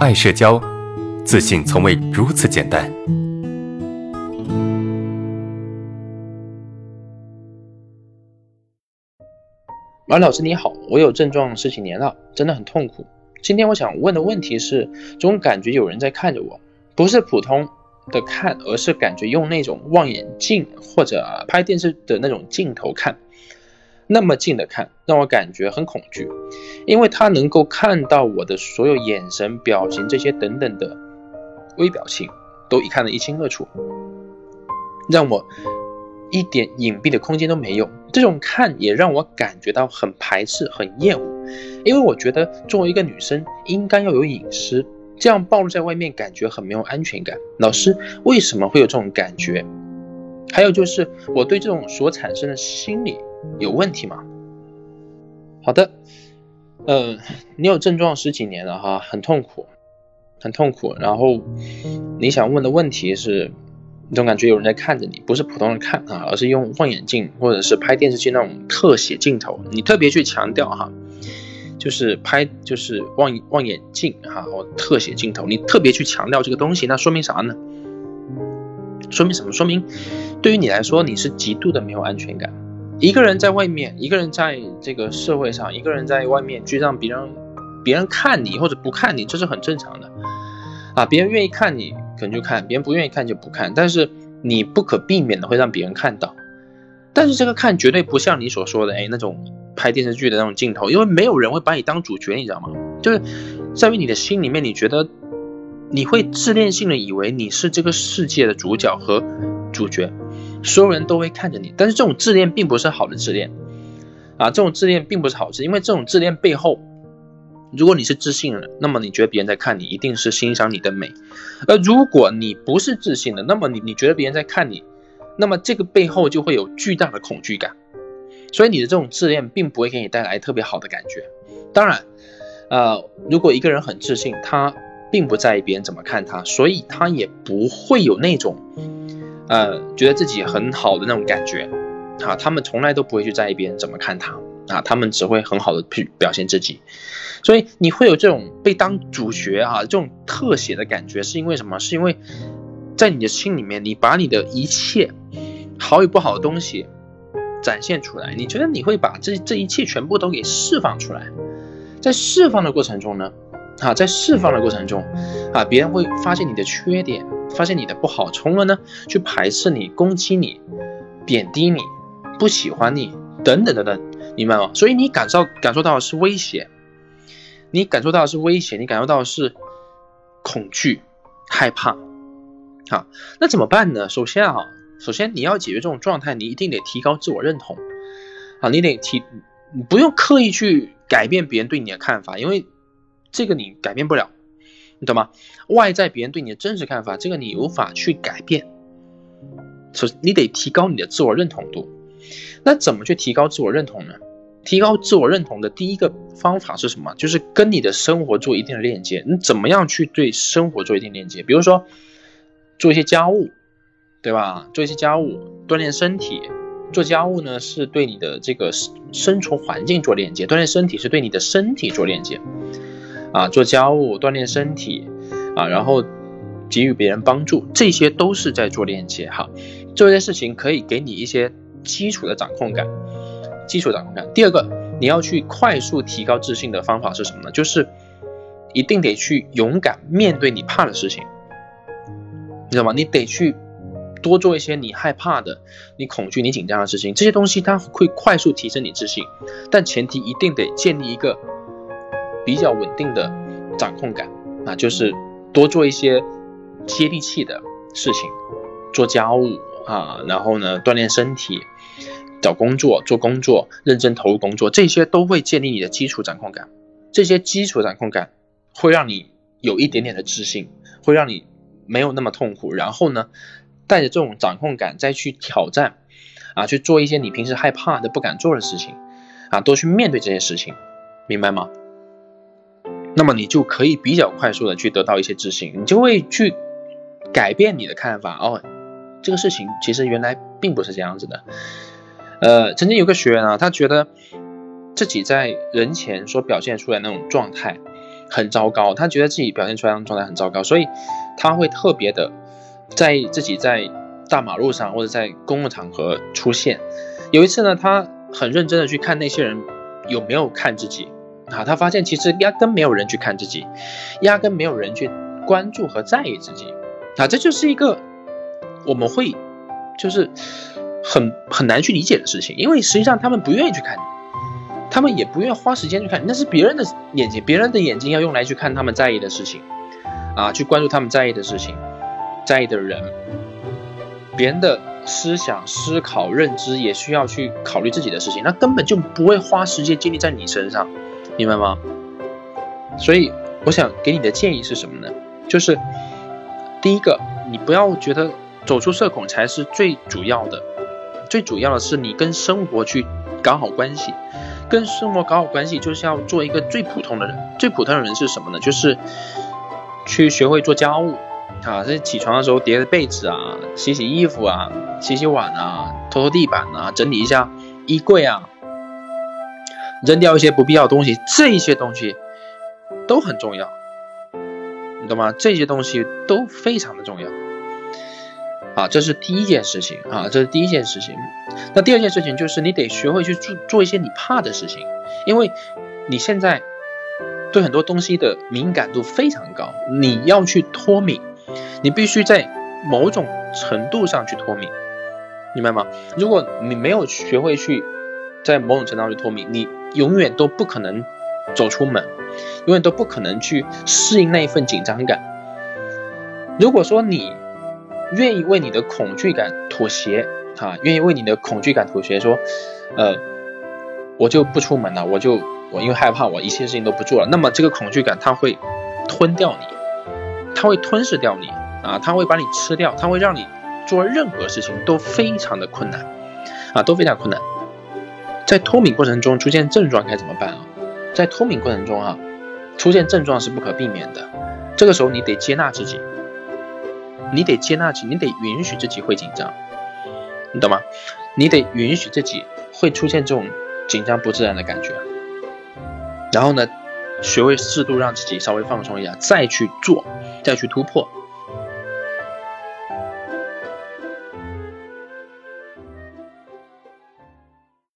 爱社交，自信从未如此简单。马老师你好，我有症状十几年了，真的很痛苦。今天我想问的问题是，总感觉有人在看着我，不是普通的看，而是感觉用那种望远镜或者拍电视的那种镜头看。那么近的看，让我感觉很恐惧，因为他能够看到我的所有眼神、表情这些等等的微表情，都一看得一清二楚，让我一点隐蔽的空间都没有。这种看也让我感觉到很排斥、很厌恶，因为我觉得作为一个女生应该要有隐私，这样暴露在外面感觉很没有安全感。老师，为什么会有这种感觉？还有就是我对这种所产生的心理。有问题吗？好的，呃，你有症状十几年了哈，很痛苦，很痛苦。然后你想问的问题是，你总感觉有人在看着你，不是普通人看啊，而是用望远镜或者是拍电视剧那种特写镜头。你特别去强调哈，就是拍就是望望远镜哈或特写镜头，你特别去强调这个东西，那说明啥呢？说明什么？说明对于你来说，你是极度的没有安全感。一个人在外面，一个人在这个社会上，一个人在外面去让别人，别人看你或者不看你，这是很正常的，啊，别人愿意看你可能就看，别人不愿意看就不看，但是你不可避免的会让别人看到，但是这个看绝对不像你所说的，哎，那种拍电视剧的那种镜头，因为没有人会把你当主角，你知道吗？就是在于你的心里面，你觉得你会自恋性的以为你是这个世界的主角和主角。所有人都会看着你，但是这种自恋并不是好的自恋啊！这种自恋并不是好事，因为这种自恋背后，如果你是自信的，那么你觉得别人在看你，一定是欣赏你的美；而如果你不是自信的，那么你你觉得别人在看你，那么这个背后就会有巨大的恐惧感。所以你的这种自恋并不会给你带来特别好的感觉。当然，呃，如果一个人很自信，他并不在意别人怎么看他，所以他也不会有那种。呃，觉得自己很好的那种感觉，啊，他们从来都不会去在意别人怎么看他，啊，他们只会很好的去表现自己，所以你会有这种被当主角啊，这种特写的感觉，是因为什么？是因为在你的心里面，你把你的一切好与不好的东西展现出来，你觉得你会把这这一切全部都给释放出来，在释放的过程中呢，啊，在释放的过程中，啊，别人会发现你的缺点。发现你的不好，从而呢去排斥你、攻击你、贬低你、不喜欢你等等等等，明白吗？所以你感受感受到的是威胁，你感受到的是威胁，你感受到的是恐惧、害怕。好，那怎么办呢？首先啊，首先你要解决这种状态，你一定得提高自我认同啊，你得提，不用刻意去改变别人对你的看法，因为这个你改变不了。你懂吗？外在别人对你的真实看法，这个你无法去改变。首先，你得提高你的自我认同度。那怎么去提高自我认同呢？提高自我认同的第一个方法是什么？就是跟你的生活做一定的链接。你怎么样去对生活做一定链接？比如说，做一些家务，对吧？做一些家务，锻炼身体。做家务呢，是对你的这个生存环境做链接；锻炼身体是对你的身体做链接。啊，做家务、锻炼身体，啊，然后给予别人帮助，这些都是在做链接哈。做这些事情可以给你一些基础的掌控感，基础掌控感。第二个，你要去快速提高自信的方法是什么呢？就是一定得去勇敢面对你怕的事情，你知道吗？你得去多做一些你害怕的、你恐惧、你紧张的事情，这些东西它会快速提升你自信，但前提一定得建立一个。比较稳定的掌控感啊，就是多做一些接地气的事情，做家务啊，然后呢锻炼身体，找工作做工作，认真投入工作，这些都会建立你的基础掌控感。这些基础掌控感会让你有一点点的自信，会让你没有那么痛苦。然后呢，带着这种掌控感再去挑战啊，去做一些你平时害怕的、不敢做的事情啊，多去面对这些事情，明白吗？那么你就可以比较快速的去得到一些自信，你就会去改变你的看法哦。这个事情其实原来并不是这样子的。呃，曾经有个学员啊，他觉得自己在人前所表现出来那种状态很糟糕，他觉得自己表现出来的状态很糟糕，所以他会特别的在自己在大马路上或者在公共场合出现。有一次呢，他很认真的去看那些人有没有看自己啊，他发现其实压根没有人去看自己，压根没有人去关注和在意自己啊，这就是一个我们会就是很很难去理解的事情，因为实际上他们不愿意去看你。他们也不愿花时间去看，那是别人的眼睛，别人的眼睛要用来去看他们在意的事情，啊，去关注他们在意的事情，在意的人，别人的思想、思考、认知也需要去考虑自己的事情，那根本就不会花时间精力在你身上，明白吗？所以我想给你的建议是什么呢？就是第一个，你不要觉得走出社恐才是最主要的，最主要的是你跟生活去搞好关系。跟生活搞好关系，就是要做一个最普通的人。最普通的人是什么呢？就是去学会做家务啊，这起床的时候叠个被子啊，洗洗衣服啊，洗洗碗啊，拖拖地板啊，整理一下衣柜啊，扔掉一些不必要的东西，这一些东西都很重要，你懂吗？这些东西都非常的重要。啊，这是第一件事情啊，这是第一件事情。那第二件事情就是你得学会去做做一些你怕的事情，因为你现在对很多东西的敏感度非常高，你要去脱敏，你必须在某种程度上去脱敏，明白吗？如果你没有学会去在某种程度上去脱敏，你永远都不可能走出门，永远都不可能去适应那一份紧张感。如果说你愿意为你的恐惧感妥协啊，愿意为你的恐惧感妥协，说，呃，我就不出门了，我就我因为害怕，我一切事情都不做了。那么这个恐惧感它会吞掉你，它会吞噬掉你啊，它会把你吃掉，它会让你做任何事情都非常的困难啊，都非常困难。在脱敏过程中出现症状该怎么办啊？在脱敏过程中啊，出现症状是不可避免的，这个时候你得接纳自己。你得接纳自己，你得允许自己会紧张，你懂吗？你得允许自己会出现这种紧张不自然的感觉，然后呢，学会适度让自己稍微放松一下，再去做，再去突破。